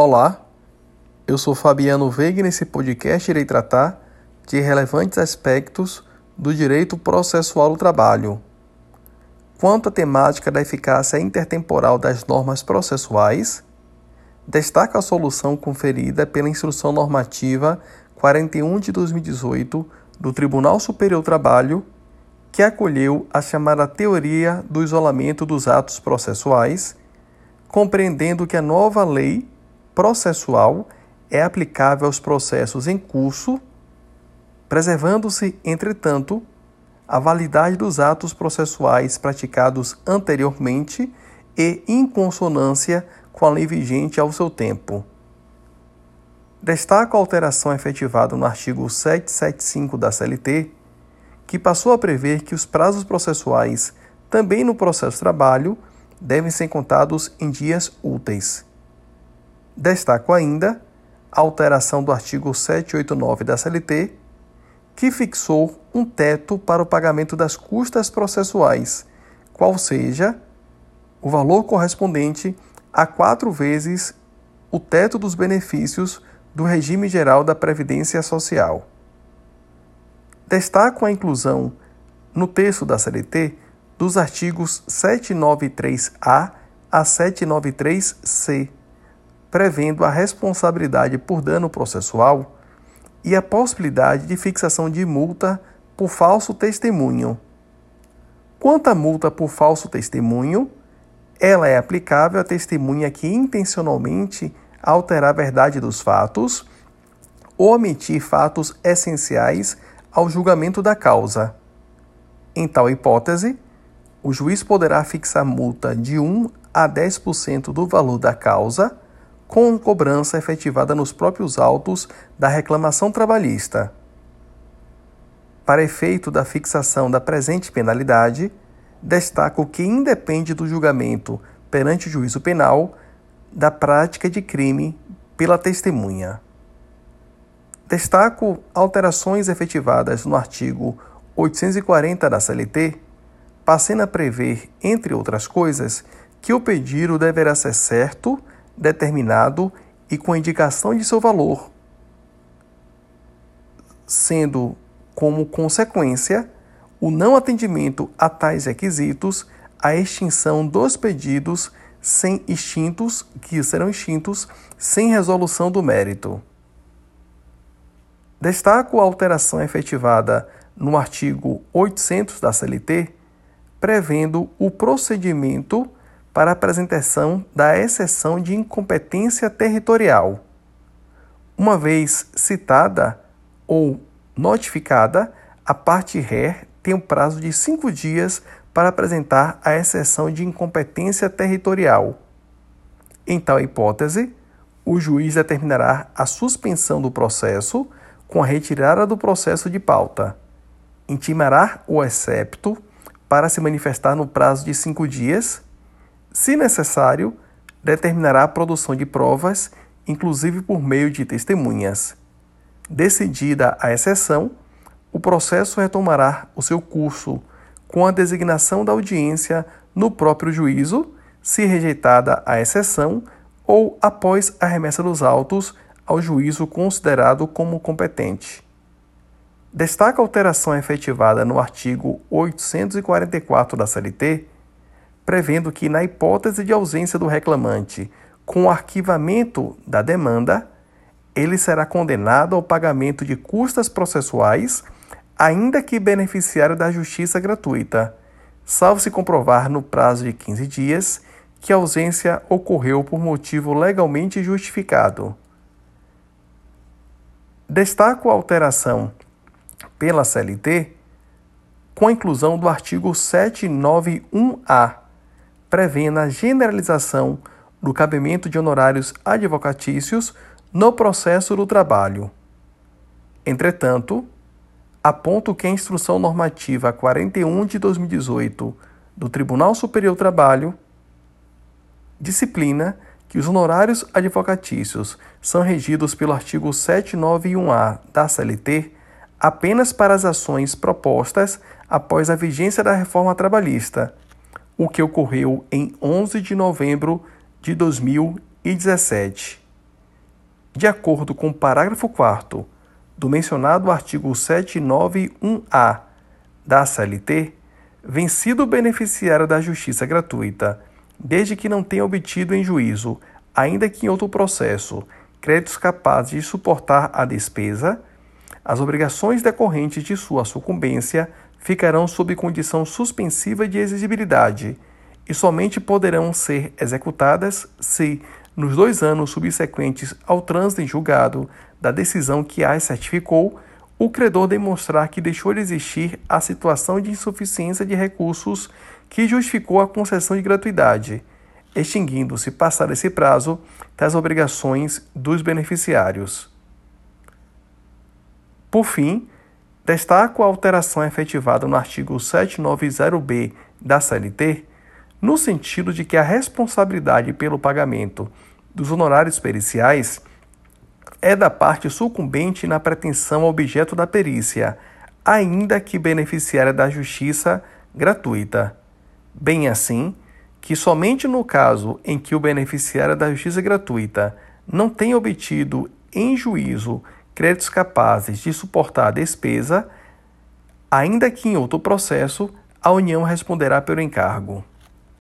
Olá, eu sou Fabiano Veiga e nesse podcast irei tratar de relevantes aspectos do direito processual do trabalho. Quanto à temática da eficácia intertemporal das normas processuais, destaca a solução conferida pela Instrução Normativa 41 de 2018 do Tribunal Superior do Trabalho, que acolheu a chamada teoria do isolamento dos atos processuais, compreendendo que a nova lei processual é aplicável aos processos em curso, preservando-se, entretanto, a validade dos atos processuais praticados anteriormente e em consonância com a lei vigente ao seu tempo. Destaco a alteração efetivada no artigo 775 da CLT, que passou a prever que os prazos processuais, também no processo trabalho, devem ser contados em dias úteis. Destaco ainda a alteração do artigo 789 da CLT, que fixou um teto para o pagamento das custas processuais, qual seja o valor correspondente a quatro vezes o teto dos benefícios do regime geral da Previdência Social. Destaco a inclusão no texto da CLT dos artigos 793A a 793C prevendo a responsabilidade por dano processual e a possibilidade de fixação de multa por falso testemunho. Quanto à multa por falso testemunho, ela é aplicável à testemunha que intencionalmente alterar a verdade dos fatos ou omitir fatos essenciais ao julgamento da causa. Em tal hipótese, o juiz poderá fixar multa de 1 a 10% do valor da causa com cobrança efetivada nos próprios autos da reclamação trabalhista. Para efeito da fixação da presente penalidade, destaco que independe do julgamento perante o juízo penal da prática de crime pela testemunha. Destaco alterações efetivadas no artigo 840 da CLT, passando a prever, entre outras coisas, que o pedido deverá ser certo determinado e com indicação de seu valor, sendo como consequência o não atendimento a tais requisitos a extinção dos pedidos sem extintos que serão extintos sem resolução do mérito. Destaco a alteração efetivada no artigo 800 da CLT, prevendo o procedimento para apresentação da exceção de incompetência territorial. Uma vez citada ou notificada, a parte ré tem um prazo de cinco dias para apresentar a exceção de incompetência territorial. Em tal hipótese, o juiz determinará a suspensão do processo com a retirada do processo de pauta. Intimará o excepto para se manifestar no prazo de cinco dias se necessário, determinará a produção de provas, inclusive por meio de testemunhas. Decidida a exceção, o processo retomará o seu curso com a designação da audiência no próprio juízo, se rejeitada a exceção, ou após a remessa dos autos ao juízo considerado como competente. Destaca a alteração efetivada no artigo 844 da CLT prevendo que, na hipótese de ausência do reclamante com o arquivamento da demanda, ele será condenado ao pagamento de custas processuais, ainda que beneficiário da justiça gratuita, salvo se comprovar no prazo de 15 dias que a ausência ocorreu por motivo legalmente justificado. Destaco a alteração pela CLT com a inclusão do artigo 791-A prevendo a generalização do cabimento de honorários advocatícios no processo do trabalho. Entretanto, aponto que a Instrução Normativa 41 de 2018 do Tribunal Superior do Trabalho disciplina que os honorários advocatícios são regidos pelo artigo 791-A da CLT apenas para as ações propostas após a vigência da reforma trabalhista o que ocorreu em 11 de novembro de 2017. de acordo com o parágrafo 4 do mencionado artigo 791-A da CLT, vencido o beneficiário da justiça gratuita, desde que não tenha obtido em juízo, ainda que em outro processo, créditos capazes de suportar a despesa, as obrigações decorrentes de sua sucumbência ficarão sob condição suspensiva de exigibilidade e somente poderão ser executadas se, nos dois anos subsequentes ao trânsito em julgado da decisão que as certificou, o credor demonstrar que deixou de existir a situação de insuficiência de recursos que justificou a concessão de gratuidade, extinguindo-se, passado esse prazo, das obrigações dos beneficiários. Por fim, destaco a alteração efetivada no artigo 790b da CLT, no sentido de que a responsabilidade pelo pagamento dos honorários periciais é da parte sucumbente na pretensão objeto da perícia, ainda que beneficiária da justiça gratuita. Bem assim, que somente no caso em que o beneficiário da justiça gratuita não tenha obtido em juízo créditos capazes de suportar a despesa, ainda que em outro processo, a União responderá pelo encargo.